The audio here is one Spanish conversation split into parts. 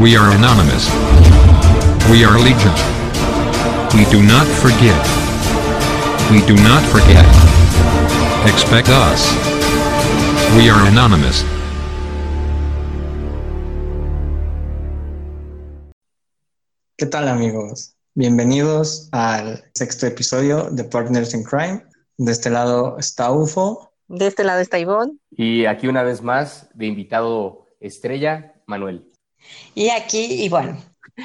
We are anonymous. We are legion. We do not forget. We do not forget. Expect us. We are anonymous. ¿Qué tal amigos? Bienvenidos al sexto episodio de Partners in Crime. De este lado está UFO. De este lado está Ivonne. Y aquí una vez más, de invitado estrella, Manuel. Y aquí, y bueno,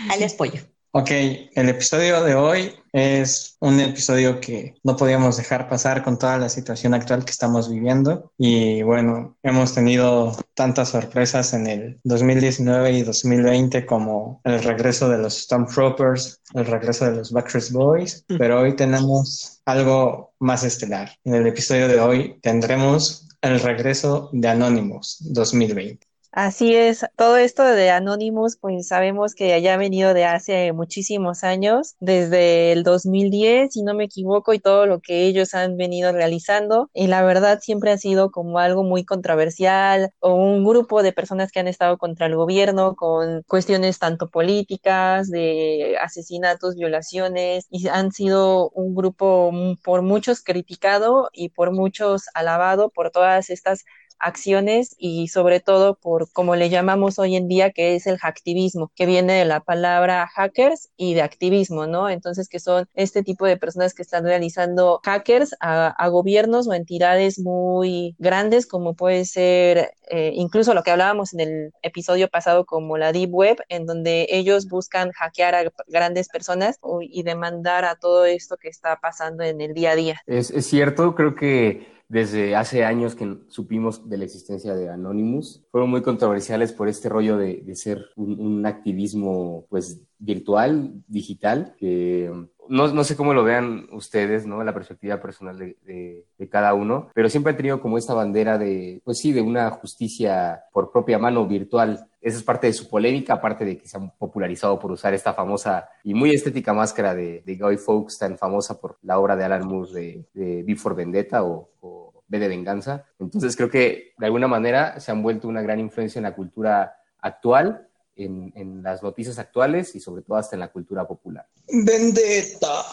alias Pollo. Ok, el episodio de hoy es un episodio que no podíamos dejar pasar con toda la situación actual que estamos viviendo. Y bueno, hemos tenido tantas sorpresas en el 2019 y 2020 como el regreso de los Stormtroopers, el regreso de los Backstreet Boys, pero hoy tenemos algo más estelar. En el episodio de hoy tendremos el regreso de Anonymous 2020. Así es, todo esto de Anonymous, pues sabemos que ya ha venido de hace muchísimos años, desde el 2010, si no me equivoco, y todo lo que ellos han venido realizando. Y la verdad siempre ha sido como algo muy controversial o un grupo de personas que han estado contra el gobierno con cuestiones tanto políticas, de asesinatos, violaciones, y han sido un grupo por muchos criticado y por muchos alabado por todas estas acciones y sobre todo por como le llamamos hoy en día que es el hacktivismo, que viene de la palabra hackers y de activismo, ¿no? Entonces que son este tipo de personas que están realizando hackers a, gobiernos o entidades muy grandes como puede ser eh, incluso lo que hablábamos en el episodio pasado como la Deep Web, en donde ellos buscan hackear a grandes personas y demandar a todo esto que está pasando en el día a día. Es, es cierto, creo que desde hace años que supimos de la existencia de Anonymous. Fueron muy controversiales por este rollo de, ser un, activismo pues virtual, digital, que no, sé cómo lo vean ustedes, ¿no? La perspectiva personal de, cada uno, pero siempre han tenido como esta bandera de, pues sí, de una justicia por propia mano virtual. Esa es parte de su polémica, aparte de que se han popularizado por usar esta famosa y muy estética máscara de, de Guy Fawkes, tan famosa por la obra de Alan Moore de, de Before Vendetta o, o B de Venganza. Entonces creo que de alguna manera se han vuelto una gran influencia en la cultura actual en, las noticias actuales y sobre todo hasta en la cultura popular. Vendetta.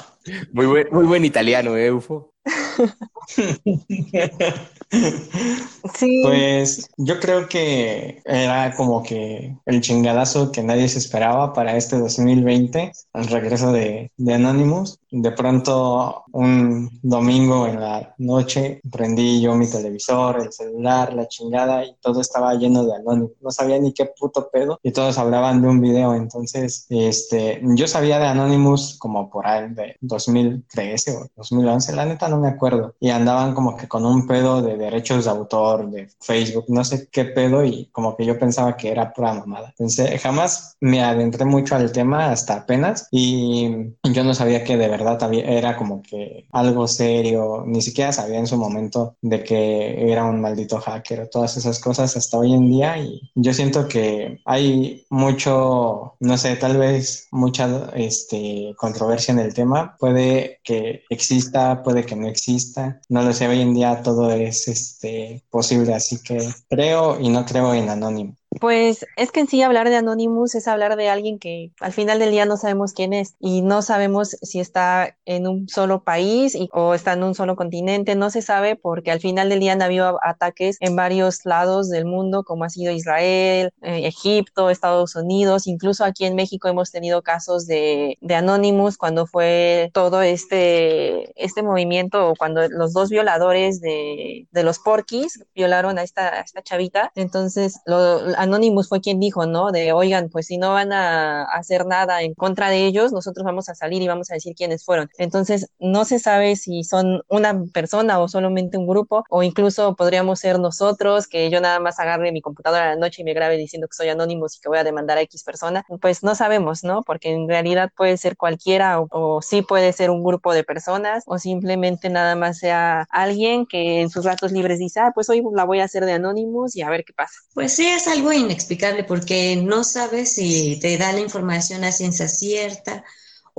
Muy buen, muy buen italiano, ¿eh, Ufo? sí. Pues yo creo que era como que el chingadazo que nadie se esperaba para este 2020, el regreso de, de Anonymous. De pronto, un domingo en la noche, prendí yo mi televisor, el celular, la chingada, y todo estaba lleno de Anonymous. No sabía ni qué puto pedo, y todos hablaban de un video. Entonces, este, yo sabía de Anonymous como por ahí de 2013 o 2011, la neta no me acuerdo. Y andaban como que con un pedo de derechos de autor, de Facebook, no sé qué pedo, y como que yo pensaba que era pura mamada. Entonces, jamás me adentré mucho al tema hasta apenas, y yo no sabía que de verdad era como que algo serio, ni siquiera sabía en su momento de que era un maldito hacker, todas esas cosas hasta hoy en día, y yo siento que hay mucho, no sé, tal vez mucha este, controversia en el tema, puede que exista, puede que exista. No lo sé, hoy en día todo es este, posible, así que creo y no creo en anónimo. Pues es que en sí hablar de Anonymous es hablar de alguien que al final del día no sabemos quién es y no sabemos si está en un solo país o está en un solo continente, no se sabe porque al final del día han habido ataques en varios lados del mundo como ha sido Israel, eh, Egipto, Estados Unidos, incluso aquí en México hemos tenido casos de, de Anonymous cuando fue todo este, este movimiento, cuando los dos violadores de, de los porquis violaron a esta, a esta chavita, entonces lo Anonymous fue quien dijo, ¿no? De, oigan, pues si no van a hacer nada en contra de ellos, nosotros vamos a salir y vamos a decir quiénes fueron. Entonces, no se sabe si son una persona o solamente un grupo, o incluso podríamos ser nosotros, que yo nada más agarre mi computadora a la noche y me grabe diciendo que soy Anonymous y que voy a demandar a X persona. Pues no sabemos, ¿no? Porque en realidad puede ser cualquiera o, o sí puede ser un grupo de personas o simplemente nada más sea alguien que en sus ratos libres dice, ah, pues hoy la voy a hacer de Anonymous y a ver qué pasa. Pues sí, es algo inexplicable porque no sabes si te da la información a ciencia cierta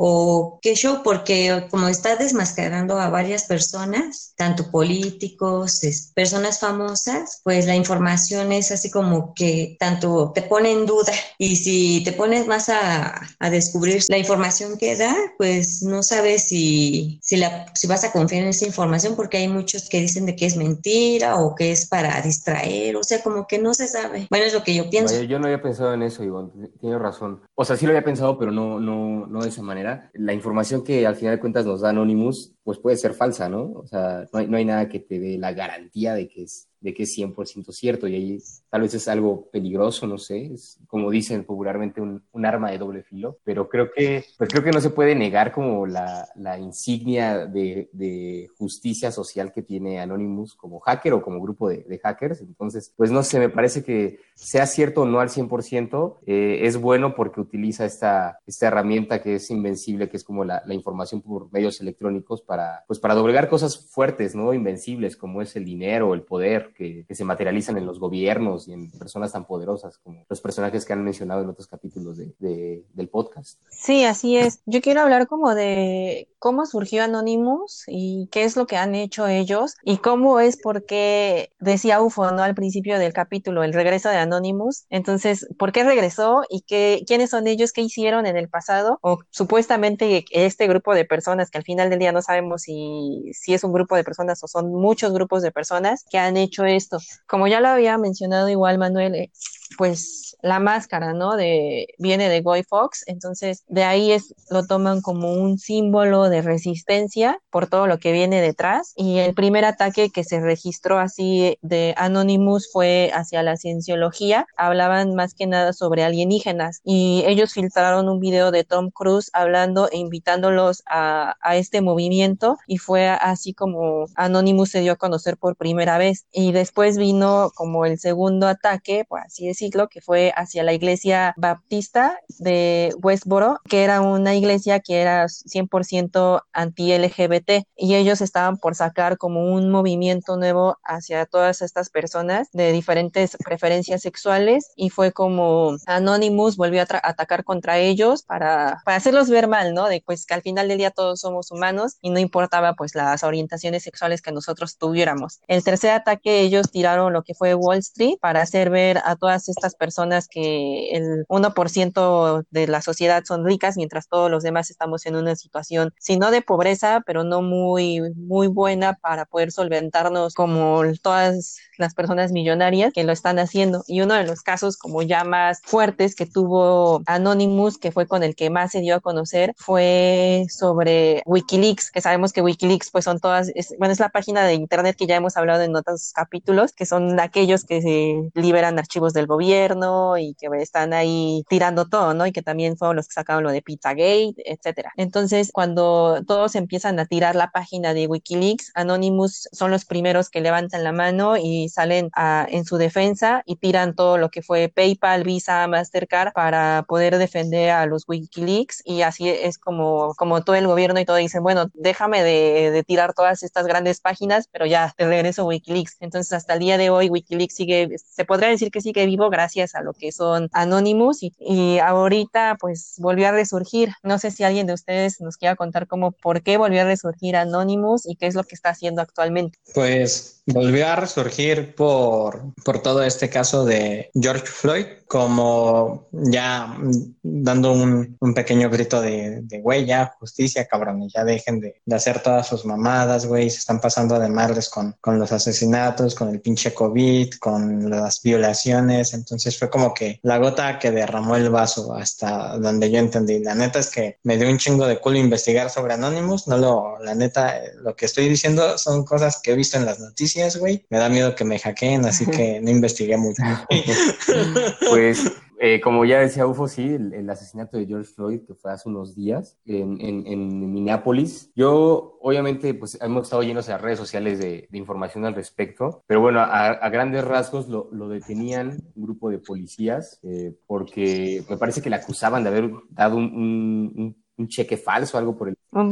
o qué show, porque como está desmascarando a varias personas, tanto políticos, personas famosas, pues la información es así como que tanto te pone en duda y si te pones más a, a descubrir la información que da, pues no sabes si, si, la, si vas a confiar en esa información porque hay muchos que dicen de que es mentira o que es para distraer, o sea, como que no se sabe. Bueno, es lo que yo pienso. yo no había pensado en eso, Ivonne, tienes razón. O sea, sí lo había pensado, pero no, no, no de esa manera. La información que al final de cuentas nos da Anonymous, pues puede ser falsa, ¿no? O sea, no hay, no hay nada que te dé la garantía de que es de que es 100% cierto y ahí tal vez es algo peligroso, no sé, es como dicen popularmente un, un, arma de doble filo, pero creo que, pues creo que no se puede negar como la, la insignia de, de, justicia social que tiene Anonymous como hacker o como grupo de, de, hackers, entonces, pues no sé, me parece que sea cierto o no al 100%, eh, es bueno porque utiliza esta, esta herramienta que es invencible, que es como la, la información por medios electrónicos para, pues para doblegar cosas fuertes, ¿no? Invencibles como es el dinero, el poder, que, se materializan en los gobiernos y en personas tan poderosas como los personajes que han mencionado en otros capítulos de, del podcast. Sí, así es. Yo quiero hablar como de cómo surgió Anonymous y qué es lo que han hecho ellos y cómo es porque decía UFO, ¿no? Al principio del capítulo, el regreso de Anonymous. Entonces, ¿por qué regresó y qué, quiénes son ellos, qué hicieron en el pasado? O supuestamente este grupo de personas que al final del día no sabemos si, si es un grupo de personas o son muchos grupos de personas que han hecho esto. Como ya lo había mencionado igual Manuel, eh, pues la máscara, ¿no? De, viene de Guy Fox, entonces de ahí es, lo toman como un símbolo de resistencia por todo lo que viene detrás. Y el primer ataque que se registró así de Anonymous fue hacia la cienciología. Hablaban más que nada sobre alienígenas y ellos filtraron un video de Tom Cruise hablando e invitándolos a, a este movimiento y fue así como Anonymous se dio a conocer por primera vez. Y después vino como el segundo ataque, por así decirlo, que fue hacia la iglesia baptista de Westboro, que era una iglesia que era 100% anti-LGBT y ellos estaban por sacar como un movimiento nuevo hacia todas estas personas de diferentes preferencias sexuales y fue como Anonymous volvió a atacar contra ellos para, para hacerlos ver mal, ¿no? De pues que al final del día todos somos humanos y no importaba pues las orientaciones sexuales que nosotros tuviéramos. El tercer ataque ellos tiraron lo que fue Wall Street para hacer ver a todas estas personas que el 1% de la sociedad son ricas, mientras todos los demás estamos en una situación, si no de pobreza, pero no muy, muy buena para poder solventarnos como todas las personas millonarias que lo están haciendo. Y uno de los casos como ya más fuertes que tuvo Anonymous, que fue con el que más se dio a conocer, fue sobre Wikileaks, que sabemos que Wikileaks pues son todas, bueno, es la página de internet que ya hemos hablado en otros capítulos, que son aquellos que se liberan archivos del gobierno y que están ahí tirando todo, ¿no? Y que también fueron los que sacaron lo de Pizzagate, etcétera. Entonces, cuando todos empiezan a tirar la página de Wikileaks, Anonymous son los primeros que levantan la mano y salen a, en su defensa y tiran todo lo que fue PayPal, Visa, Mastercard para poder defender a los Wikileaks y así es como, como todo el gobierno y todo dicen, bueno, déjame de, de tirar todas estas grandes páginas, pero ya te regreso Wikileaks. Entonces, hasta el día de hoy, Wikileaks sigue, se podría decir que sigue vivo gracias a lo que son Anonymous y, y ahorita pues volvió a resurgir. No sé si alguien de ustedes nos quiera contar cómo, por qué volvió a resurgir Anonymous y qué es lo que está haciendo actualmente. Pues volvió a resurgir por, por todo este caso de George Floyd, como ya dando un, un pequeño grito de, de, güey, ya justicia, cabrón, y ya dejen de, de, hacer todas sus mamadas, güey, se están pasando de madres con, con los asesinatos, con el pinche COVID, con las violaciones, entonces fue como que la gota que derramó el vaso hasta donde yo entendí. La neta es que me dio un chingo de culo investigar sobre Anonymous, no lo, la neta, lo que estoy diciendo son cosas que he visto en las noticias güey. Me da miedo que me hackeen, así que no investigué mucho. pues, eh, como ya decía Ufo, sí, el, asesinato de George Floyd, que fue hace unos días en, en, en Minneapolis. Yo, obviamente, pues hemos estado llenos de redes sociales de, de, información al respecto, pero bueno, a, a grandes rasgos lo, lo, detenían un grupo de policías eh, porque me parece que le acusaban de haber dado un, un, un un cheque falso, algo por el... Un,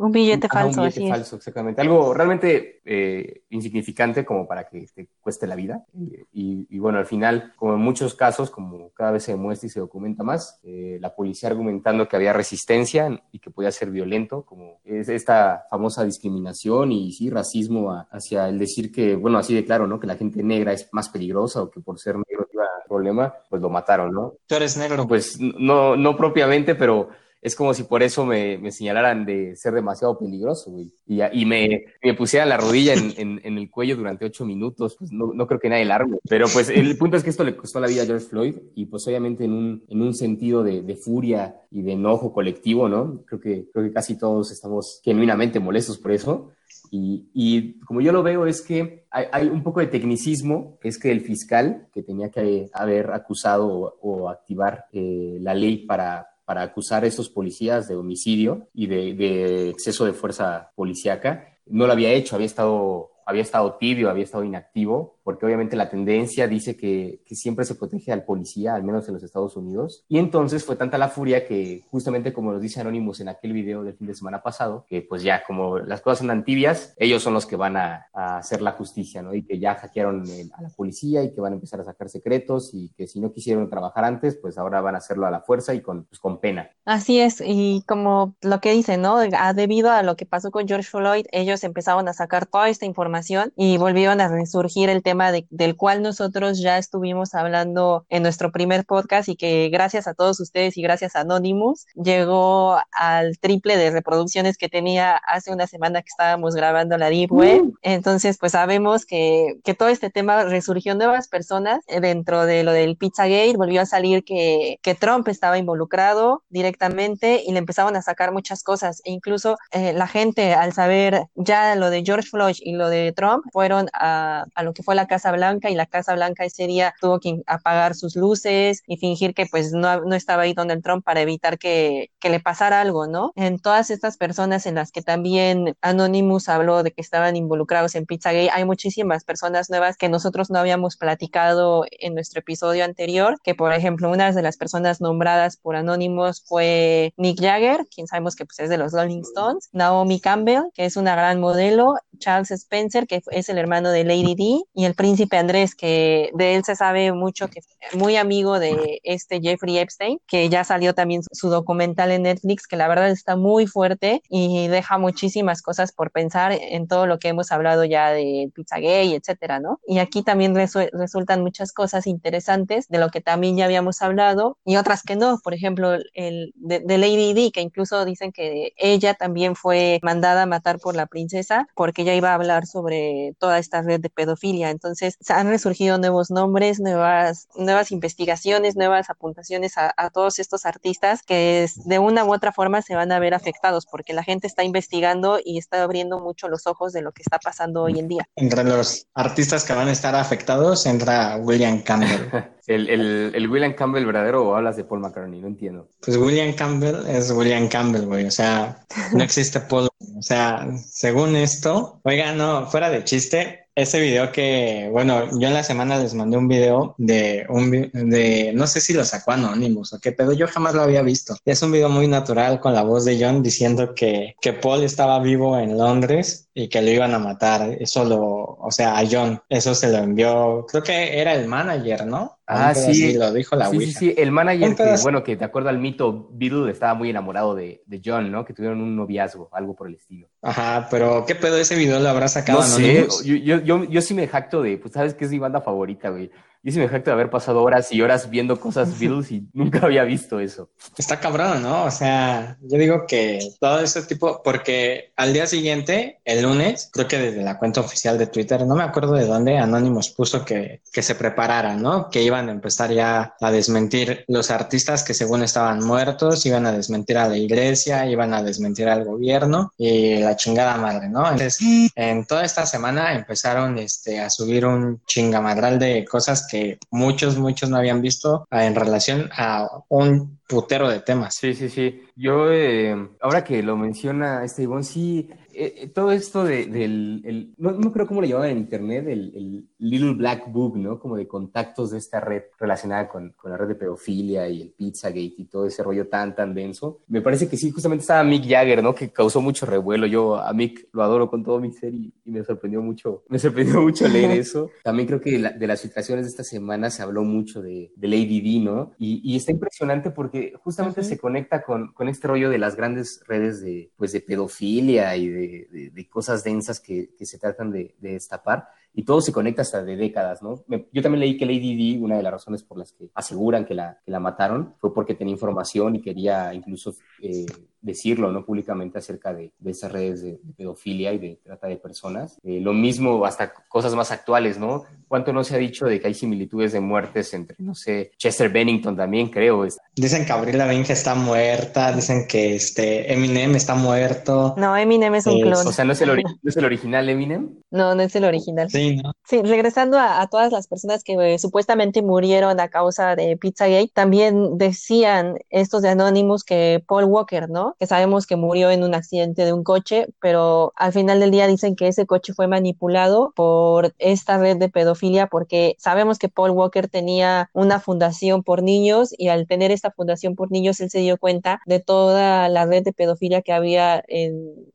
un billete falso, un billete falso, exactamente. Algo realmente eh, insignificante como para que te cueste la vida. Y, bueno, al final, como en muchos casos, como cada vez se demuestra y se documenta más, eh, la policía argumentando que había resistencia y que podía ser violento, como es esta famosa discriminación y sí, racismo hacia el decir que, bueno, así de claro, ¿no? Que la gente negra es más peligrosa o que por ser negro iba problema, pues lo mataron, ¿no? Tú eres negro. Pues no, no propiamente, pero es como si por eso me, me señalaran de ser demasiado peligroso, güey. Y, y me, me, pusieran la rodilla en, en, el cuello durante ocho minutos, pues no, no creo que nadie largo. Pero pues el punto es que esto le costó la vida a George Floyd y pues obviamente en un, en un sentido de, de furia y de enojo colectivo, ¿no? Creo que, creo que casi todos estamos genuinamente molestos por eso. Y, y, como yo lo veo es que hay, hay, un poco de tecnicismo, es que el fiscal que tenía que haber acusado o, o activar eh, la ley para, para acusar a estos policías de homicidio y de, exceso de fuerza policíaca. No lo había hecho, había estado, había estado tibio, había estado inactivo porque obviamente la tendencia dice que, que, siempre se protege al policía, al menos en los Estados Unidos. Y entonces fue tanta la furia que justamente como nos dice Anonymous en aquel video del fin de semana pasado, que pues ya como las cosas son tibias, ellos son los que van a, a, hacer la justicia, ¿no? Y que ya hackearon a la policía y que van a empezar a sacar secretos y que si no quisieron trabajar antes, pues ahora van a hacerlo a la fuerza y con, pues, con pena. Así es, y como lo que dicen, ¿no? Ah, debido a lo que pasó con George Floyd, ellos empezaron a sacar toda esta información y volvieron a resurgir el tema de, del cual nosotros ya estuvimos hablando en nuestro primer podcast y que gracias a todos ustedes y gracias a Anonymous llegó al triple de reproducciones que tenía hace una semana que estábamos grabando la Deep Web. Mm. Entonces, pues sabemos que, que todo este tema resurgió nuevas personas dentro de lo del Pizzagate, volvió a salir que, que Trump estaba involucrado directamente y le empezaban a sacar muchas cosas e incluso eh, la gente al saber ya lo de George Floyd y lo de Trump fueron a, a lo que fue la Casa Blanca y la Casa Blanca ese día tuvo que apagar sus luces y fingir que pues no, no estaba ahí Donald Trump para evitar que, que, le pasara algo, ¿no? En todas estas personas en las que también Anonymous habló de que estaban involucrados en Pizzagate, hay muchísimas personas nuevas que nosotros no habíamos platicado en nuestro episodio anterior, que por ejemplo una de las personas nombradas por Anonymous fue Nick Jagger, quien sabemos que pues, es de los Rolling Stones, Naomi Campbell, que es una gran modelo, Charles Spencer, que es el hermano de Lady D, y el príncipe Andrés, que de él se sabe mucho, que es muy amigo de este Jeffrey Epstein, que ya salió también su documental en Netflix, que la verdad está muy fuerte y deja muchísimas cosas por pensar en todo lo que hemos hablado ya de Pizza Gay, etcétera, ¿no? Y aquí también resu resultan muchas cosas interesantes de lo que también ya habíamos hablado y otras que no. Por ejemplo, el de, de Lady D, que incluso dicen que ella también fue mandada a matar por la princesa porque ella iba a hablar sobre toda esta red de pedofilia. Entonces, han resurgido nuevos nombres, nuevas, nuevas investigaciones, nuevas apuntaciones a, a, todos estos artistas que de una u otra forma se van a ver afectados porque la gente está investigando y está abriendo mucho los ojos de lo que está pasando hoy en día. Entre los artistas que van a estar afectados entra William Campbell. ¿El, el, el William Campbell verdadero o hablas de Paul McCartney? No entiendo. Pues William Campbell es William Campbell, güey. O sea, no existe Paul. O sea, según esto, oiga, no, fuera de chiste, ese video que, bueno, yo en la semana les mandé un video de un de no sé si lo sacó Anonymous o qué, pero yo jamás lo había visto. Es un video muy natural con la voz de John diciendo que, que Paul estaba vivo en Londres y que lo iban a matar. Eso lo, o sea, a John, eso se lo envió, creo que era el manager, ¿no? Ah, sí. Lo dijo la sí, sí, sí, el manager que, bueno, que de acuerdo al mito, Beatle estaba muy enamorado de, de, John, ¿no? Que tuvieron un noviazgo, algo por el estilo. Ajá, pero ¿qué pedo ese video lo habrá sacado? No sé, yo, yo, yo, yo, sí me jacto de, pues sabes que es mi banda favorita, güey. Yo sí me jacto de haber pasado horas y horas viendo cosas Beatles y nunca había visto eso. Está cabrón, ¿no? O sea, yo digo que todo ese tipo, porque al día siguiente, el lunes, creo que desde la cuenta oficial de Twitter, no me acuerdo de dónde, Anonymous puso que, que se preparara, ¿no? Que iban a empezar ya a desmentir los artistas que según estaban muertos, iban a desmentir a la iglesia, iban a desmentir al gobierno y la chingada madre, ¿no? Entonces, en toda esta semana empezaron este, a subir un chingamadral de cosas que muchos, muchos no habían visto en relación a un putero de temas. Sí, sí, sí. Yo, eh, ahora que lo menciona este Ivonne, sí, eh, todo esto de, del, no, no, creo cómo le llamaban en internet, el, el, Little Black Book, ¿no? Como de contactos de esta red relacionada con, con, la red de pedofilia y el Pizzagate y todo ese rollo tan, tan denso. Me parece que sí, justamente estaba Mick Jagger, ¿no? Que causó mucho revuelo. Yo a Mick lo adoro con todo mi ser y, me sorprendió mucho, me sorprendió mucho leer eso. También creo que de, las filtraciones de esta semana se habló mucho de, de Lady D, ¿no? Y, y, está impresionante porque justamente se conecta con, con este rollo de las grandes redes de, pues, de pedofilia y de, de cosas densas que, que se tratan de, destapar y todo se conecta hasta de décadas, ¿no? yo también leí que Lady Di, una de las razones por las que aseguran que la, que la mataron, fue porque tenía información y quería incluso eh, decirlo, ¿no? Públicamente acerca de, de esas redes de, pedofilia y de trata de personas. Eh, lo mismo hasta cosas más actuales, ¿no? ¿Cuánto no se ha dicho de que hay similitudes de muertes entre, no sé, Chester Bennington también, creo? Dicen que Abril Lavigne está muerta, dicen que este Eminem está muerto. No, Eminem es un eh, clon. O sea, ¿no es, el ¿no es el original Eminem? No, no es el original. Sí, ¿no? Sí, regresando a, todas las personas que eh, supuestamente murieron a causa de Pizzagate, también decían estos de Anonymous que Paul Walker, ¿no? Que sabemos que murió en un accidente de un coche, pero al final del día dicen que ese coche fue manipulado por esta red de pedofilia porque sabemos que Paul Walker tenía una fundación por niños y al tener esta fundación por niños él se dio cuenta de toda la red de pedofilia que había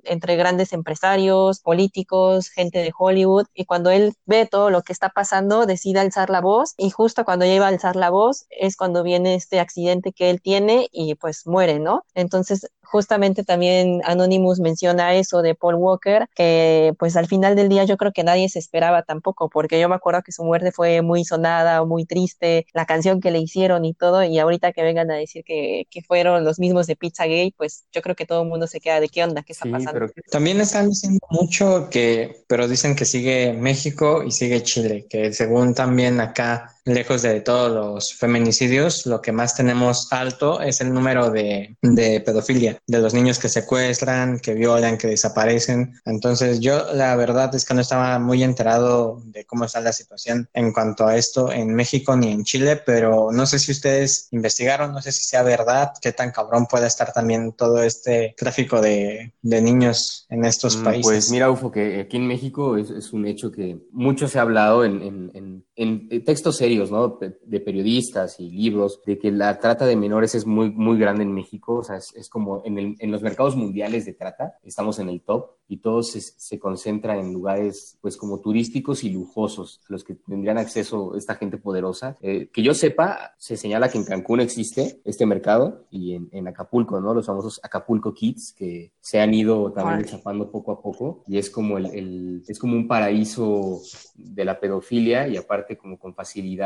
entre grandes empresarios, políticos, gente de Hollywood y cuando él ve todo lo que está pasando decide alzar la voz y justo cuando ya iba a alzar la voz es cuando viene este accidente que él tiene y pues muere, ¿no? Entonces justamente también Anonymous menciona eso de Paul Walker, que pues al final del día yo creo que nadie se esperaba tampoco, porque yo me acuerdo que su muerte fue muy sonada, muy triste, la canción que le hicieron y todo, y ahorita que vengan a decir que, que fueron los mismos de Pizzagate, pues yo creo que todo el mundo se queda de qué onda, qué está pasando. También están diciendo mucho que, pero dicen que sigue México y sigue Chile, que según también acá lejos de todos los feminicidios, lo que más tenemos alto es el número de, de, pedofilia, de los niños que secuestran, que violan, que desaparecen. Entonces yo la verdad es que no estaba muy enterado de cómo está la situación en cuanto a esto en México ni en Chile, pero no sé si ustedes investigaron, no sé si sea verdad, qué tan cabrón puede estar también todo este tráfico de, de niños en estos mm, países. Pues mira, Ufo, que aquí en México es, es un hecho que mucho se ha hablado en, en, en, en textos serios de periodistas y libros, de que la trata de menores es muy, muy grande en México, o sea, es, como en, en, los mercados mundiales de trata, estamos en el top y todo se, se, concentra en lugares, pues, como turísticos y lujosos, a los que tendrían acceso esta gente poderosa. Eh, que yo sepa, se señala que en Cancún existe este mercado y en, en Acapulco, ¿no? Los famosos Acapulco Kids, que se han ido también chapando poco a poco y es como el, el, es como un paraíso de la pedofilia y aparte como con facilidad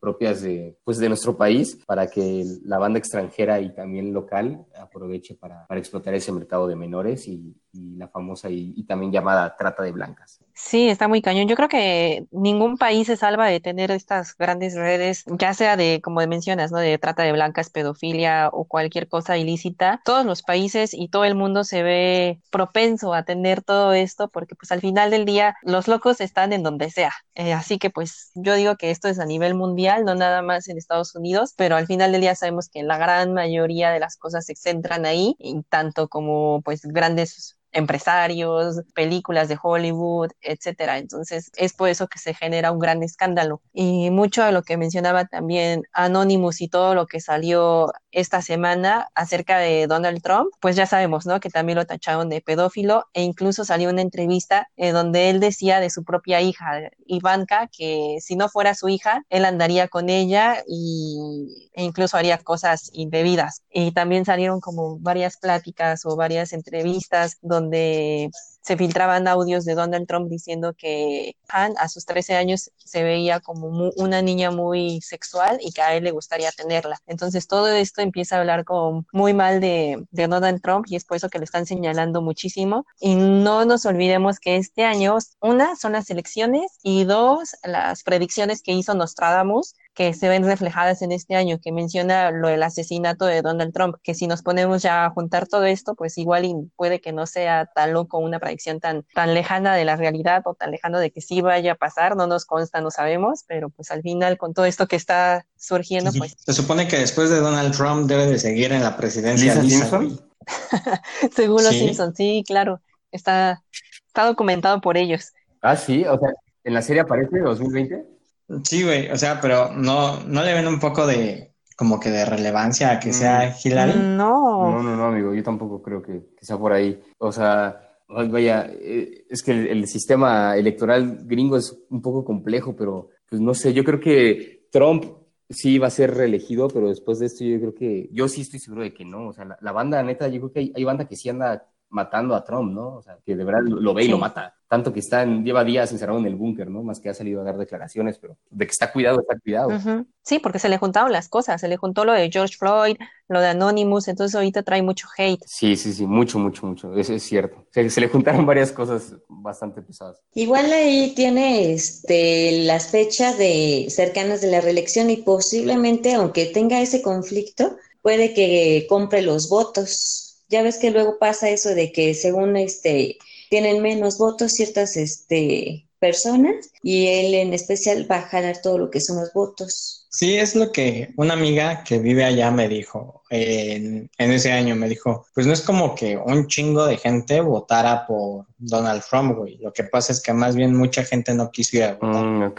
propias de, pues, de nuestro país para que la banda extranjera y también local aproveche para, para explotar ese mercado de menores y, y la famosa y, también llamada trata de blancas. Sí, está muy cañón. Yo creo que ningún país se salva de tener estas grandes redes, ya sea de, como mencionas, ¿no? De trata de blancas, pedofilia o cualquier cosa ilícita. Todos los países y todo el mundo se ve propenso a tener todo esto porque pues al final del día los locos están en donde sea. Eh, así que pues yo digo que esto es a nivel mundial, no nada más en Estados Unidos, pero al final del día sabemos que la gran mayoría de las cosas se centran ahí, y tanto como pues grandes empresarios, películas de Hollywood, etcétera. Entonces, es por eso que se genera un gran escándalo. Y mucho de lo que mencionaba también Anonymous y todo lo que salió esta semana acerca de Donald Trump, pues ya sabemos, ¿no? Que también lo tacharon de pedófilo e incluso salió una entrevista en donde él decía de su propia hija, Ivanka, que si no fuera su hija, él andaría con ella y, e incluso haría cosas indebidas. Y también salieron como varias pláticas o varias entrevistas donde donde se filtraban audios de Donald Trump diciendo que Han a sus 13 años se veía como una niña muy sexual y que a él le gustaría tenerla. Entonces todo esto empieza a hablar como muy mal de, de Donald Trump y es por eso que lo están señalando muchísimo. Y no nos olvidemos que este año, una, son las elecciones y dos, las predicciones que hizo Nostradamus que se ven reflejadas en este año, que menciona lo del asesinato de Donald Trump, que si nos ponemos ya a juntar todo esto, pues igual puede que no sea tan loco una predicción tan, tan lejana de la realidad o tan lejano de que sí vaya a pasar, no nos consta, no sabemos, pero pues al final con todo esto que está surgiendo, pues... Se supone que después de Donald Trump debe de seguir en la presidencia Según los Simpsons, sí, claro. está, está documentado por ellos. Ah, sí, o sea, ¿en la serie aparece 2020? Sí, güey, o sea, pero no, no le ven un poco de como que de relevancia a que sea mm. Hillary. No. No, no, no, amigo, yo tampoco creo que, sea por ahí. O sea, vaya, eh, es que el, sistema electoral gringo es un poco complejo, pero pues no sé, yo creo que Trump sí va a ser reelegido, pero después de esto yo creo que, yo sí estoy seguro de que no, o sea, la, banda neta, yo creo que hay, hay, banda que sí anda matando a Trump, ¿no? O sea, que de verdad lo ve y lo mata. Tanto que está lleva días encerrado en el búnker, ¿no? Más que ha salido a dar declaraciones, pero de que está cuidado, está cuidado. Sí, porque se le juntaron las cosas, se le juntó lo de George Floyd, lo de Anonymous, entonces ahorita trae mucho hate. Sí, sí, sí, mucho, mucho, mucho, eso es cierto. Se, se le juntaron varias cosas bastante pesadas. Igual ahí tiene este, las fechas de cercanas de la reelección y posiblemente, aunque tenga ese conflicto, puede que compre los votos ya ves que luego pasa eso de que según este tienen menos votos ciertas este personas y él en especial va a jalar todo lo que son los votos. Sí, es lo que una amiga que vive allá me dijo en, ese año, me dijo, pues no es como que un chingo de gente votara por Donald Trump, güey. Lo que pasa es que más bien mucha gente no quisiera votar. Mm,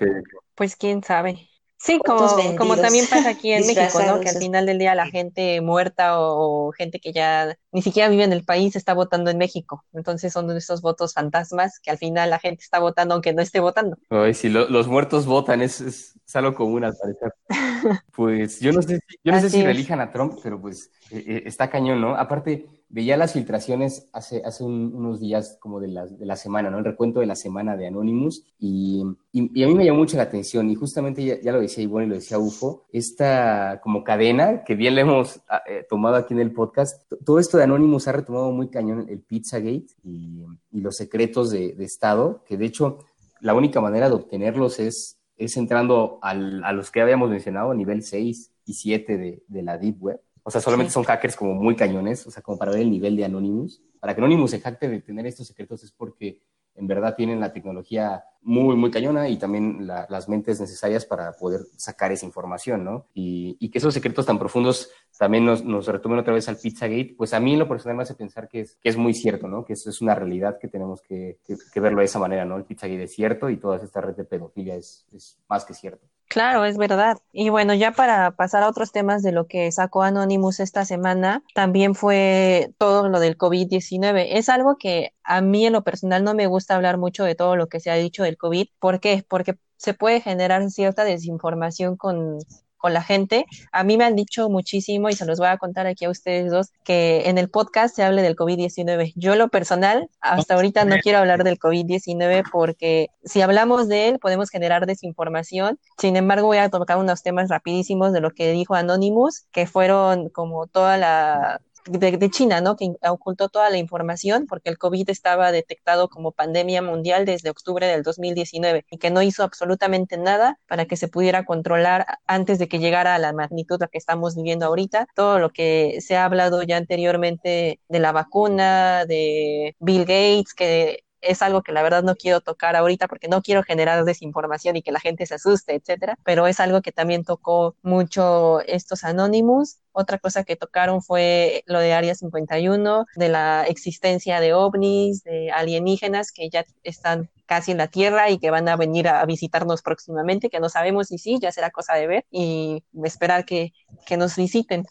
pues quién sabe. Sí, como, como también pasa aquí en México, ¿no? Que al final del día la gente muerta o, gente que ya ni siquiera vive en el país está votando en México. Entonces son estos votos fantasmas que al final la gente está votando aunque no esté votando. Ay, si los muertos votan, es, es, algo común al parecer. pues yo no sé, yo no sé si relijan a Trump, pero pues eh, eh, está cañón, ¿no? Aparte, veía las filtraciones hace, hace unos días como de la, de la, semana, ¿no? El recuento de la semana de Anonymous y, y, a mí me llamó mucho la atención y justamente ya, lo decía Ivonne y lo decía UFO, esta como cadena que bien le hemos ah, eh, tomado aquí en el podcast, todo esto de Anonymous ha retomado muy cañón el Pizzagate y, y los secretos de, de, Estado, que de hecho la única manera de obtenerlos es, es entrando al, a los que habíamos mencionado, nivel 6 y 7 de, de la Deep Web o sea, solamente son hackers como muy cañones, o sea, como para ver el nivel de Anonymous. Para que Anonymous se jacte de tener estos secretos es porque en verdad tienen la tecnología muy, muy cañona y también las mentes necesarias para poder sacar esa información, ¿no? Y, y que esos secretos tan profundos también nos, nos, retomen otra vez al Pizzagate, pues a mí en lo personal me hace pensar que es, que es muy cierto, ¿no? Que eso es una realidad que tenemos que, que, verlo de esa manera, ¿no? El Pizzagate es cierto y toda esta red de pedofilia es, es más que cierto. Claro, es verdad. Y bueno, ya para pasar a otros temas de lo que sacó Anonymous esta semana, también fue todo lo del COVID-19. Es algo que a mí en lo personal no me gusta hablar mucho de todo lo que se ha dicho del COVID. ¿Por qué? Porque se puede generar cierta desinformación con, con la gente. A mí me han dicho muchísimo y se los voy a contar aquí a ustedes dos que en el podcast se hable del COVID-19. Yo lo personal, hasta ahorita no quiero hablar del COVID-19 porque si hablamos de él podemos generar desinformación. Sin embargo, voy a tocar unos temas rapidísimos de lo que dijo Anonymous, que fueron como toda la de, China, ¿no? Que ocultó toda la información porque el COVID estaba detectado como pandemia mundial desde octubre del 2019 y que no hizo absolutamente nada para que se pudiera controlar antes de que llegara a la magnitud la que estamos viviendo ahorita. Todo lo que se ha hablado ya anteriormente de la vacuna, de Bill Gates, que es algo que la verdad no quiero tocar ahorita porque no quiero generar desinformación y que la gente se asuste, etcétera, pero es algo que también tocó mucho estos anónimos. Otra cosa que tocaron fue lo de Área 51, de la existencia de ovnis, de alienígenas que ya están casi en la Tierra y que van a venir a visitarnos próximamente, que no sabemos si sí, ya será cosa de ver y esperar que, que nos visiten.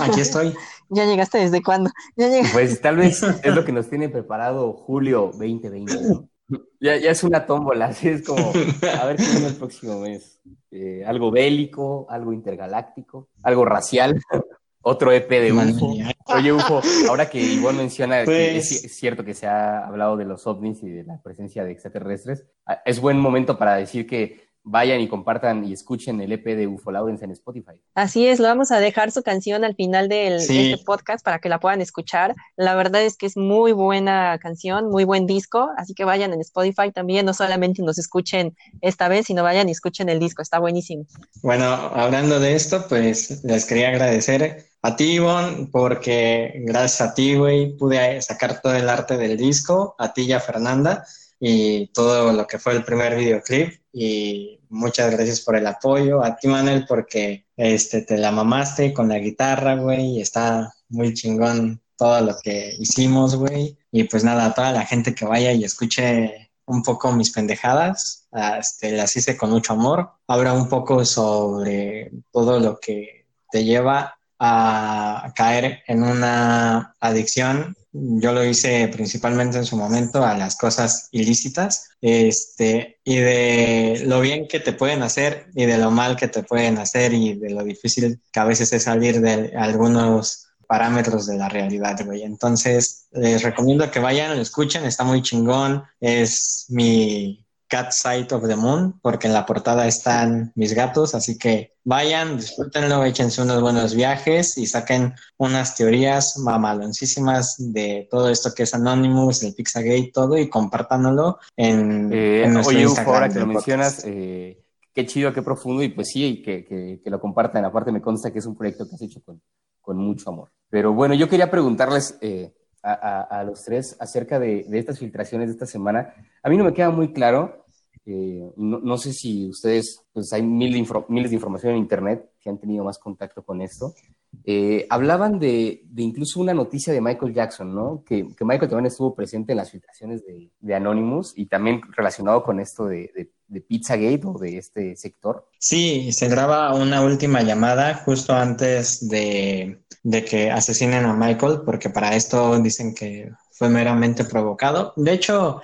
Aquí estoy. ¿Ya llegaste desde cuándo? Pues tal vez es lo que nos tiene preparado julio 2020. Ya, ya es una tómbola, así es como, a ver qué viene el próximo mes. Eh, algo bélico, algo intergaláctico, algo racial, otro EP de UFO. Oye, UFO, ahora que Ivonne menciona que pues es, cierto que se ha hablado de los ovnis y de la presencia de extraterrestres, ah, es buen momento para decir que vayan y compartan y escuchen el EP de Ufolaudens en Spotify. Así es, lo vamos a dejar su canción al final del, de este podcast para que la puedan escuchar. La verdad es que es muy buena canción, muy buen disco, así que vayan en Spotify también, no solamente nos escuchen esta vez, sino vayan y escuchen el disco, está buenísimo. Bueno, hablando de esto, pues les quería agradecer a ti, Ivonne, porque gracias a ti, güey, pude sacar todo el arte del disco, a ti y a Fernanda y todo lo que fue el primer videoclip y muchas gracias por el apoyo, a ti Manuel porque este, te la mamaste con la guitarra, güey, y está muy chingón todo lo que hicimos, güey. Y pues nada, a toda la gente que vaya y escuche un poco mis pendejadas, este, las hice con mucho amor. Habla un poco sobre todo lo que te lleva a caer en una adicción. Yo lo hice principalmente en su momento a las cosas ilícitas, este, y de lo bien que te pueden hacer y de lo mal que te pueden hacer y de lo difícil que a veces es salir de algunos parámetros de la realidad, güey. Entonces, les recomiendo que vayan, lo escuchen, está muy chingón. Es mi Cat Sight of the Moon, porque en la portada están mis gatos, así que vayan, disfrútenlo, échense unos buenos viajes y saquen unas teorías mamaloncísimas de todo esto que es Anonymous, el Pixagate, todo, y compártanlo en, eh, nuestro oye, Instagram. ahora que lo mencionas, eh, qué chido, qué profundo, y pues sí, que, que, que, lo compartan. Aparte me consta que es un proyecto que has hecho con, con mucho amor. Pero bueno, yo quería preguntarles... Eh, a, los tres acerca de, estas filtraciones de esta semana. A mí no me queda muy claro, eh, no, sé si ustedes, pues hay mil miles de información en Internet, que han tenido más contacto con esto. Eh, hablaban de, incluso una noticia de Michael Jackson, ¿no? Que, Michael también estuvo presente en las filtraciones de, Anonymous y también relacionado con esto de, de, de, Pizzagate o de este sector. Sí, se graba una última llamada justo antes de, de que asesinen a Michael, porque para esto dicen que fue meramente provocado. De hecho,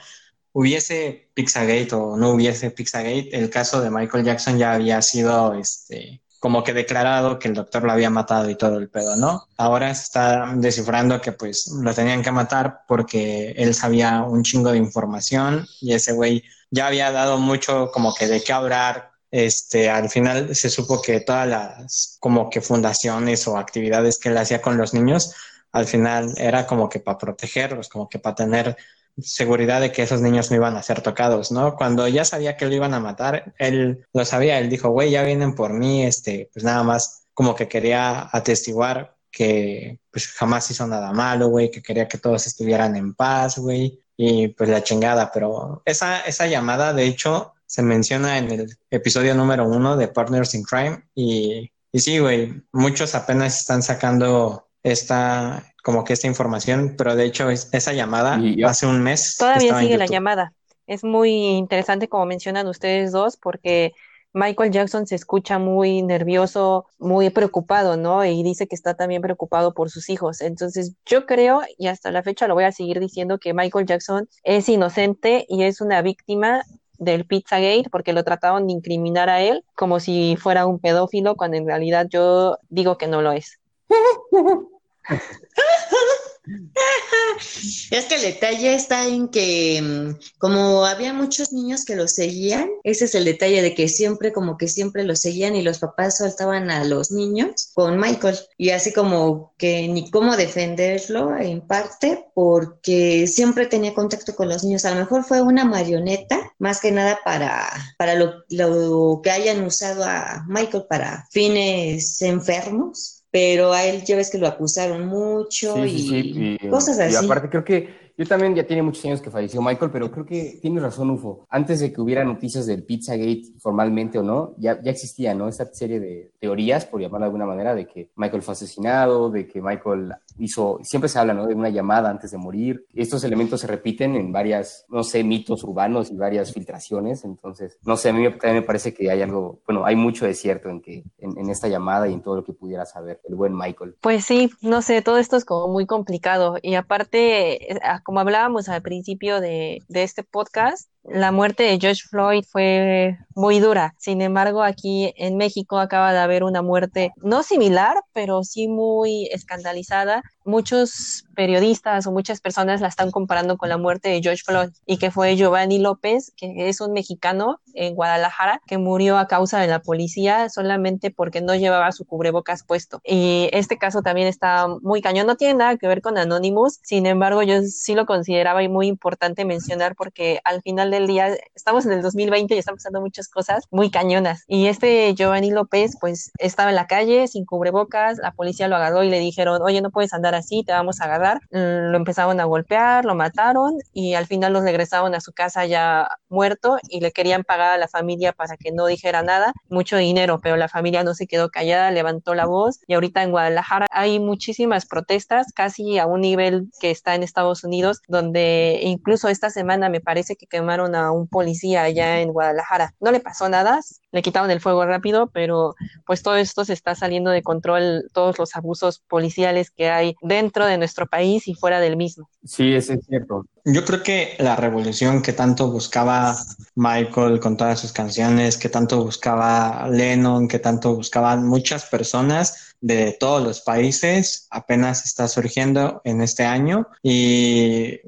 hubiese Pizzagate o no hubiese Pizzagate, el caso de Michael Jackson ya había sido este como que declarado que el doctor lo había matado y todo el pedo, ¿no? Ahora se está descifrando que pues lo tenían que matar porque él sabía un chingo de información y ese güey ya había dado mucho como que de qué hablar. Este, al final se supo que todas las como que fundaciones o actividades que él hacía con los niños, al final era como que para protegerlos, como que para tener seguridad de que esos niños no iban a ser tocados, ¿no? Cuando ya sabía que lo iban a matar, él lo sabía, él dijo, güey, ya vienen por mí, este, pues nada más como que quería atestiguar que pues jamás hizo nada malo, güey, que quería que todos estuvieran en paz, güey, y pues la chingada, pero esa, esa llamada, de hecho, se menciona en el episodio número uno de Partners in Crime, y, y sí, güey, muchos apenas están sacando esta, como que esta información, pero de hecho esa llamada hace un mes. Todavía sigue la llamada. Es muy interesante como mencionan ustedes dos porque Michael Jackson se escucha muy nervioso, muy preocupado, ¿no? Y dice que está también preocupado por sus hijos. Entonces yo creo, y hasta la fecha lo voy a seguir diciendo, que Michael Jackson es inocente y es una víctima del Pizzagate porque lo trataron de incriminar a él como si fuera un pedófilo, cuando en realidad yo digo que no lo es. Es que el detalle está en que mm, como había muchos niños que lo seguían, ese es el detalle de que siempre como que siempre lo seguían y los papás soltaban a los niños con Michael y así como que ni cómo defenderlo en parte porque siempre tenía contacto con los niños. A lo mejor fue una marioneta más que nada para, para lo, lo que hayan usado a Michael para fines enfermos pero a él ya ves que lo acusaron mucho y, cosas así. Y aparte creo que yo también ya tiene muchos años que falleció Michael, pero creo que tiene razón, Ufo. Antes de que hubiera noticias del Pizzagate formalmente o no, ya, ya existía, ¿no? Esta serie de teorías, por llamarlo de alguna manera, de que Michael fue asesinado, de que Michael hizo, siempre se habla, ¿no? De una llamada antes de morir. Estos elementos se repiten en varias, no sé, mitos urbanos y varias filtraciones. Entonces, no sé, a mí también me parece que hay algo, bueno, hay mucho de cierto en que, en, en esta llamada y en todo lo que pudiera saber el buen Michael. Pues sí, no sé, todo esto es como muy complicado. Y aparte, eh, como hablábamos al principio de, de este podcast, la muerte de George Floyd fue muy dura. Sin embargo, aquí en México acaba de haber una muerte no similar, pero sí muy escandalizada. Muchos periodistas o muchas personas la están comparando con la muerte de George Floyd y que fue Giovanni López, que es un mexicano en Guadalajara, que murió a causa de la policía solamente porque no llevaba su cubrebocas puesto. Y este caso también está muy cañón. No tiene nada que ver con Anonymous. Sin embargo, yo sí lo consideraba muy importante mencionar porque al final del día, estamos en el 2020 y están pasando muchas cosas muy cañonas. Y este Giovanni López, pues estaba en la calle sin cubrebocas, la policía lo agarró y le dijeron, oye, no puedes andar así, te vamos a agarrar. Lo empezaron a golpear, lo mataron y al final los regresaron a su casa ya muerto y le querían pagar a la familia para que no dijera nada, mucho dinero, pero la familia no se quedó callada, levantó la voz y ahorita en Guadalajara hay muchísimas protestas, casi a un nivel que está en Estados Unidos, donde incluso esta semana me parece que quemaron a un policía allá en Guadalajara. No le pasó nada, le quitaron el fuego rápido, pero pues todo esto se está saliendo de control, todos los abusos policiales que hay dentro de nuestro país y fuera del mismo. Sí, eso es cierto. Yo creo que la revolución que tanto buscaba Michael con todas sus canciones, que tanto buscaba Lennon, que tanto buscaban muchas personas de todos los países, apenas está surgiendo en este año y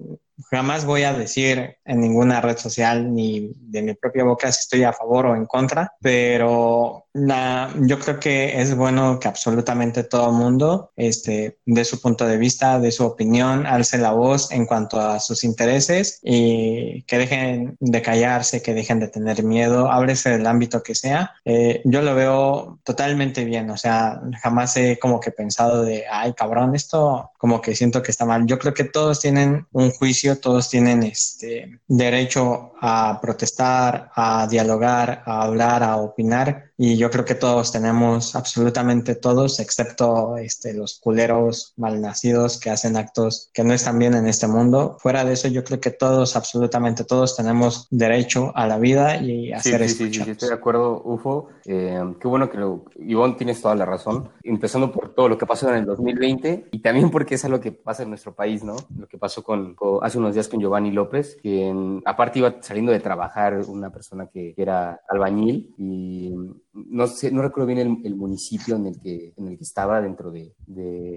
jamás voy a decir en ninguna red social ni de mi propia boca si estoy a favor o en contra, pero yo creo que es bueno que absolutamente todo el mundo este, dé su punto de vista, de su opinión, alce la voz en cuanto a sus intereses y que dejen de callarse, que dejen de tener miedo, ábrese del ámbito que sea. Eh, yo lo veo totalmente bien, o sea, jamás he como que pensado de, ay cabrón, esto como que siento que está mal. Yo creo que todos tienen un juicio, todos tienen este derecho a protestar, a dialogar, a hablar, a opinar y yo creo que todos tenemos, absolutamente todos, excepto este, los culeros malnacidos que hacen actos que no están bien en este mundo. Fuera de eso, yo creo que todos, absolutamente todos, tenemos derecho a la vida y a ser sí, sí, sí, estoy de acuerdo, Ufo. Eh, qué bueno que lo, Ivonne tienes toda la razón, empezando por todo lo que pasó en el 2020 y también porque es algo que pasa en nuestro país, ¿no? Lo que pasó con, hace unos días con Giovanni López, que aparte iba saliendo de trabajar una persona que era albañil y no sé, no recuerdo bien el, municipio en el que, en el que estaba dentro de,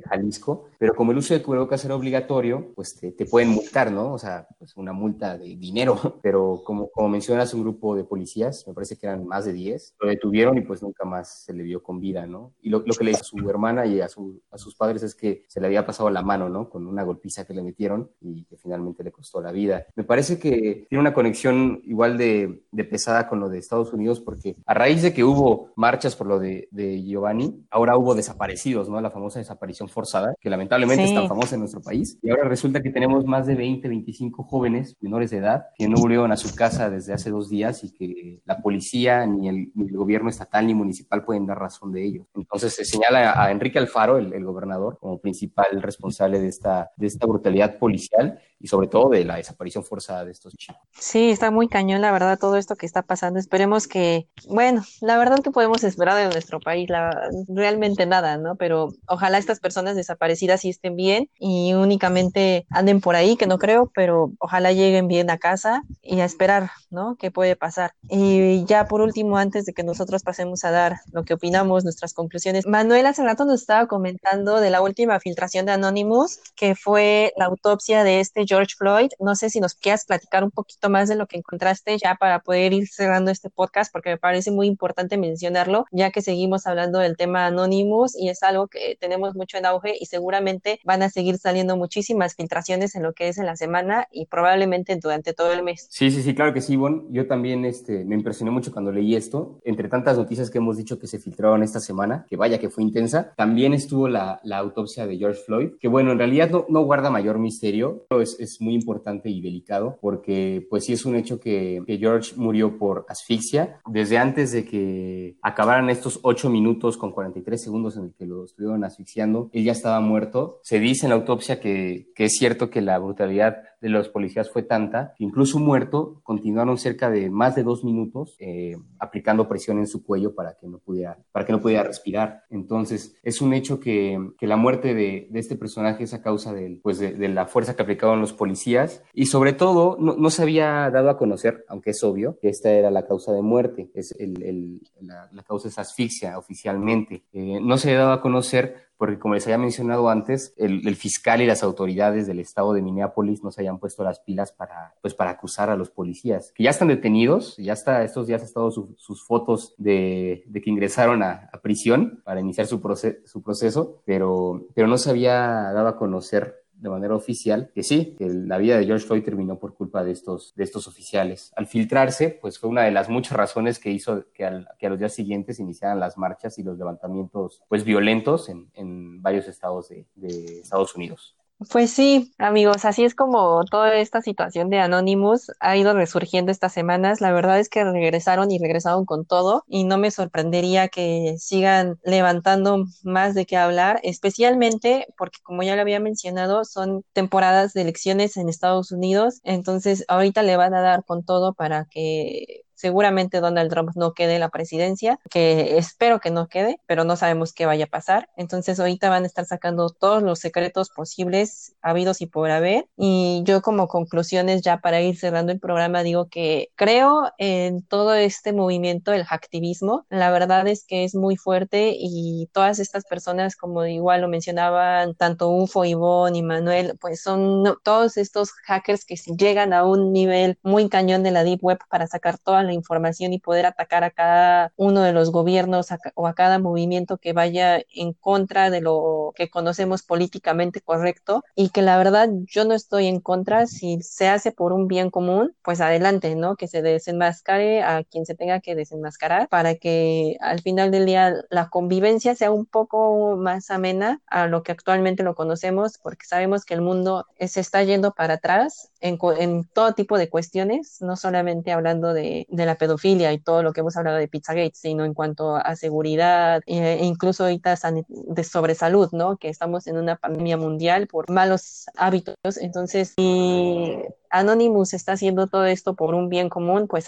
Jalisco, pero como el uso de cubrebocas era obligatorio, pues te, pueden multar, ¿no? O sea, pues una multa de dinero, pero como, como mencionas, un grupo de policías, me parece que eran más de 10, lo detuvieron y pues nunca más se le vio con vida, ¿no? Y lo, lo que le hizo a su hermana y a, su, a sus padres es que se le había pasado la mano, ¿no? Con una golpiza que le metieron y que finalmente le costó la vida. Me parece que tiene una conexión igual de pesada con lo de Estados Unidos porque a raíz de que hubo marchas por lo de, Giovanni, ahora hubo desaparecidos, ¿no? La famosa desaparición forzada, que lamentablemente es tan famosa en nuestro país. Y ahora resulta que tenemos más de 20, 25 jóvenes menores de edad que no volvieron a su casa desde hace dos días y que la policía ni el, gobierno estatal ni municipal pueden dar razón de ello. Entonces se señala a Enrique Alfaro, el, gobernador, como principal responsable de esta, de esta brutalidad policial y sobre todo de la desaparición forzada de estos chicos. Sí, está muy cañón, la verdad, todo esto que está pasando. Esperemos que, bueno, la verdad que podemos esperar de nuestro país, la, realmente nada, ¿no? Pero ojalá estas personas desaparecidas sí estén bien y únicamente anden por ahí, que no creo, pero ojalá lleguen bien a casa y a esperar, ¿no? ¿Qué puede pasar? Y ya por último, antes de que nosotros pasemos a dar lo que opinamos, nuestras conclusiones, Manuel hace rato nos estaba comentando de la última filtración de Anonymous, que fue la autopsia de este George Floyd. No sé si nos quieras platicar un poquito más de lo que encontraste ya para poder ir cerrando este podcast, porque me parece muy importante mencionarlo, ya que seguimos hablando del tema Anonymous y es algo que tenemos mucho en auge y seguramente van a seguir saliendo muchísimas filtraciones en lo que es en la semana y probablemente durante todo el mes. Sí, sí, sí, claro que sí, Bon. Yo también este, me impresioné mucho cuando leí esto. Entre tantas noticias que hemos dicho que se filtraron esta semana, que vaya que fue intensa, también estuvo la, autopsia de George Floyd, que bueno, en realidad no, guarda mayor misterio, es, muy importante y delicado porque pues sí es un hecho que, que George murió por asfixia desde antes de que acabaran estos 8 minutos con 43 segundos en el que lo estuvieron asfixiando, él ya estaba muerto. Se dice en la autopsia que, que es cierto que la brutalidad de los policías fue tanta que incluso muerto continuaron cerca de más de dos minutos eh, aplicando presión en su cuello para que no pudiera, para que no pudiera respirar. Entonces es un hecho que, que la muerte de, de, este personaje es a causa de, pues de, de, la fuerza que aplicaban los policías y sobre todo no, no, se había dado a conocer, aunque es obvio, que esta era la causa de muerte, es el, el, la, la, causa es asfixia oficialmente. Eh, no se había dado a conocer porque como les había mencionado antes, el, fiscal y las autoridades del estado de Minneapolis no se hayan puesto las pilas para, pues, para acusar a los policías, que ya están detenidos, ya está, estos días ha estado su, sus fotos de, de, que ingresaron a, a prisión para iniciar su, proce su proceso, pero, pero no se había dado a conocer de manera oficial que sí, que la vida de George Floyd terminó por culpa de estos, de estos oficiales. Al filtrarse, pues fue una de las muchas razones que hizo que, a los días siguientes iniciaran las marchas y los levantamientos pues violentos en, en varios estados de, de Estados Unidos. Pues sí, amigos, así es como toda esta situación de Anonymous ha ido resurgiendo estas semanas. La verdad es que regresaron y regresaron con todo y no me sorprendería que sigan levantando más de qué hablar, especialmente porque como ya lo había mencionado, son temporadas de elecciones en Estados Unidos, entonces ahorita le van a dar con todo para que seguramente Donald Trump no quede en la presidencia, que espero que no quede, pero no sabemos qué vaya a pasar. Entonces ahorita van a estar sacando todos los secretos posibles, habidos y por haber. Y yo como conclusiones ya para ir cerrando el programa digo que creo en todo este movimiento, el hacktivismo. La verdad es que es muy fuerte y todas estas personas, como igual lo mencionaban, tanto UFO, Ivonne y Manuel, pues son todos estos hackers que llegan a un nivel muy cañón de la Deep Web para sacar toda la información y poder atacar a cada uno de los gobiernos o a cada movimiento que vaya en contra de lo que conocemos políticamente correcto y que la verdad yo no estoy en contra si se hace por un bien común, pues adelante, ¿no? Que se desenmascare a quien se tenga que desenmascarar para que al final del día la convivencia sea un poco más amena a lo que actualmente lo conocemos porque sabemos que el mundo se está yendo para atrás en, en todo tipo de cuestiones, no solamente hablando de, de, la pedofilia y todo lo que hemos hablado de Pizzagate, sino en cuanto a seguridad e incluso ahorita de sobre salud, ¿no? Que estamos en una pandemia mundial por malos hábitos. Entonces, si Anonymous está haciendo todo esto por un bien común, pues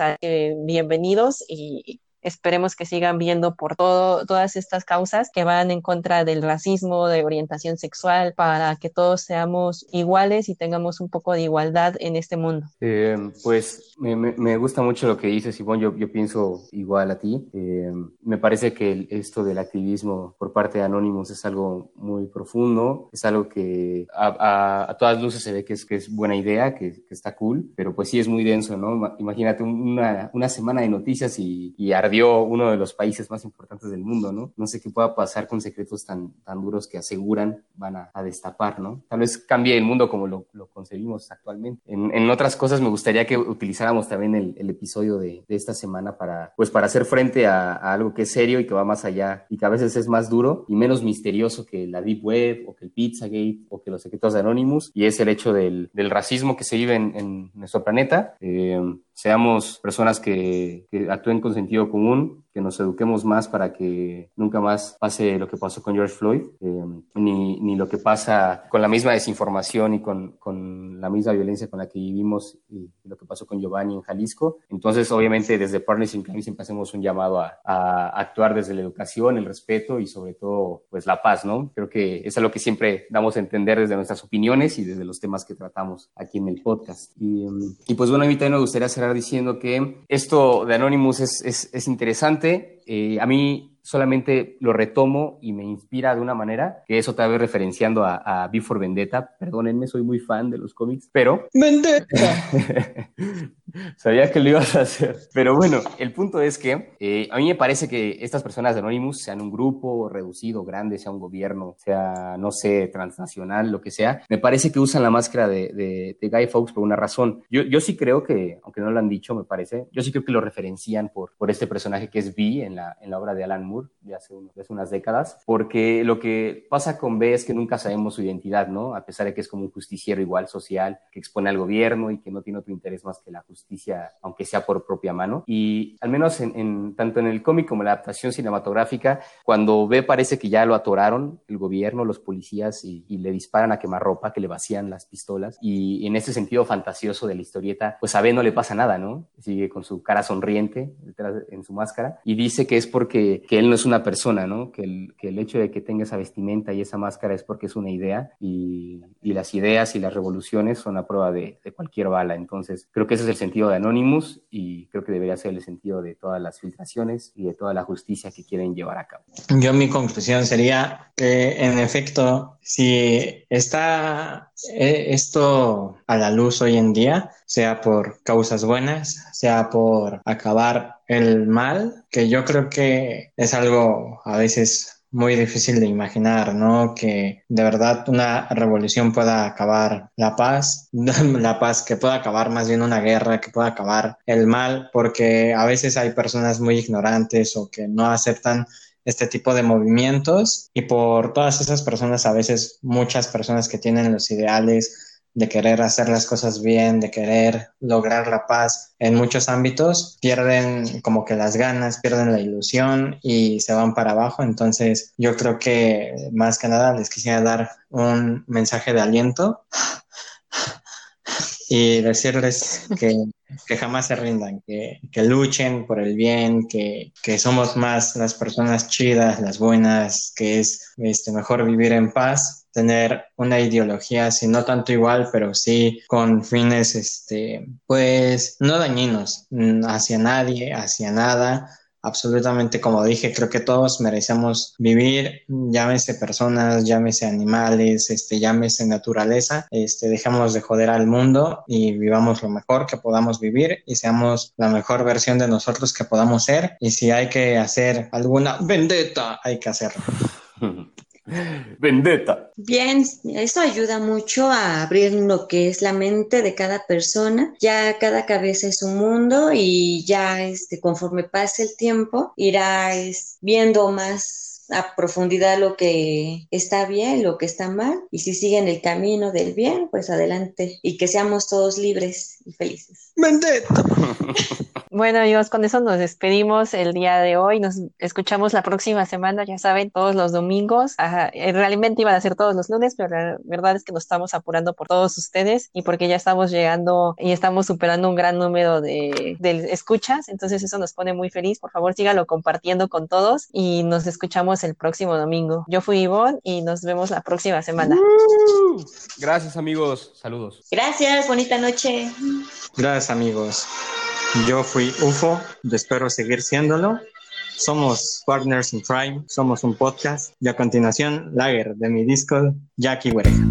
bienvenidos y Esperemos que sigan viendo por todo, todas estas causas que van en contra del racismo, de orientación sexual, para que todos seamos iguales y tengamos un poco de igualdad en este mundo. Eh, pues me, me, gusta mucho lo que dices, Ivonne. Yo, yo pienso igual a ti. Eh, me parece que esto del activismo por parte de Anonymous es algo muy profundo, es algo que a, a, todas luces se ve que es, que es buena idea, que, que, está cool, pero pues sí es muy denso, ¿no? Imagínate una, una semana de noticias y, y uno de los países más importantes del mundo, ¿no? No sé qué pueda pasar con secretos tan, tan duros que aseguran van a, destapar, ¿no? Tal vez cambie el mundo como lo, lo concebimos actualmente. En, en, otras cosas me gustaría que utilizáramos también el, el episodio de, de, esta semana para, pues, para hacer frente a, a, algo que es serio y que va más allá y que a veces es más duro y menos misterioso que la Deep Web o que el Pizzagate o que los secretos de Anonymous y es el hecho del, del racismo que se vive en, en nuestro planeta. Eh, seamos personas que, que actúen con sentido común, que nos eduquemos más para que nunca más pase lo que pasó con George Floyd, eh, ni, ni, lo que pasa con la misma desinformación y con, con, la misma violencia con la que vivimos y lo que pasó con Giovanni en Jalisco. Entonces, obviamente, desde Partners in Crime siempre hacemos un llamado a, a, actuar desde la educación, el respeto y sobre todo, pues la paz, ¿no? Creo que es lo que siempre damos a entender desde nuestras opiniones y desde los temas que tratamos aquí en el podcast. Y, y pues bueno, a mí también me gustaría cerrar diciendo que esto de Anonymous es, es, es interesante eh, a mí solamente lo retomo y me inspira de una manera, que eso otra vez referenciando a, a Before Vendetta. Perdónenme, soy muy fan de los cómics, pero... ¡Vendetta! Sabía que lo ibas a hacer. Pero bueno, el punto es que eh, a mí me parece que estas personas de Anonymous, sean un grupo reducido, grande, sea un gobierno, sea, no sé, transnacional, lo que sea, me parece que usan la máscara de, de, de Guy Fawkes por una razón. Yo, yo sí creo que, aunque no lo han dicho, me parece, yo sí creo que lo referencian por, por este personaje que es B en la, en la obra de Alan Moore de hace, hace, unas décadas, porque lo que pasa con B es que nunca sabemos su identidad, ¿no? A pesar de que es como un justiciero igual social, que expone al gobierno y que no tiene otro interés más que la justicia, aunque sea por propia mano. Y al menos en, en tanto en el cómic como en la adaptación cinematográfica, cuando B parece que ya lo atoraron, el gobierno, los policías, y, y le disparan a quemarropa, que le vacían las pistolas, y en ese sentido fantasioso de la historieta, pues a B no le pasa nada, ¿no? Sigue con su cara sonriente en su máscara, y dice que es porque que él no es una persona, ¿no? Que el, hecho de que tenga esa vestimenta y esa máscara es porque es una idea y, y las ideas y las revoluciones son a prueba de, de, cualquier bala. Entonces, creo que ese es el sentido de Anonymous y creo que debería ser el sentido de todas las filtraciones y de toda la justicia que quieren llevar a cabo. Yo mi conclusión sería que, en efecto, si está eh, esto a la luz hoy en día, sea por causas buenas, sea por acabar el mal, que yo creo que es algo a veces muy difícil de imaginar, ¿no? Que de verdad una revolución pueda acabar la paz, la paz que pueda acabar más bien una guerra, que pueda acabar el mal, porque a veces hay personas muy ignorantes o que no aceptan este tipo de movimientos y por todas esas personas, a veces muchas personas que tienen los ideales de querer hacer las cosas bien, de querer lograr la paz en muchos ámbitos, pierden como que las ganas, pierden la ilusión y se van para abajo. Entonces yo creo que más que nada les quisiera dar un mensaje de aliento y decirles que, que jamás se rindan, que, que, luchen por el bien, que, que, somos más las personas chidas, las buenas, que es este, mejor vivir en paz tener una ideología, si no tanto igual, pero sí con fines, este, pues, no dañinos mm, hacia nadie, hacia nada. Absolutamente, como dije, creo que todos merecemos vivir, llámese personas, llámese animales, este, llámese naturaleza, este, dejemos de joder al mundo y vivamos lo mejor que podamos vivir y seamos la mejor versión de nosotros que podamos ser. Y si hay que hacer alguna vendetta, hay que hacerlo. Vendetta. Bien, eso ayuda mucho a abrir lo que es la mente de cada persona. Ya cada cabeza es un mundo y ya este, conforme pase el tiempo irá viendo más a profundidad lo que está bien, lo que está mal, y si siguen el camino del bien, pues adelante, y que seamos todos libres y felices. ¡Vendetta! Bueno amigos, con eso nos despedimos el día de hoy. Nos escuchamos la próxima semana, ya saben, todos los domingos. Eh, realmente iban a ser todos los lunes, pero la verdad es que nos estamos apurando por todos ustedes y porque ya estamos llegando y estamos superando un gran número de, de escuchas. Entonces eso nos pone muy feliz. Por favor, síganlo compartiendo con todos y nos escuchamos el próximo domingo. Yo fui Ivonne y nos vemos la próxima semana. Gracias amigos, saludos. Gracias, bonita noche. Gracias amigos. Yo fui UFO, espero seguir siéndolo. Somos Partners in Crime, somos un podcast. Y a continuación, Lager de mi disco, Jackie Huereja.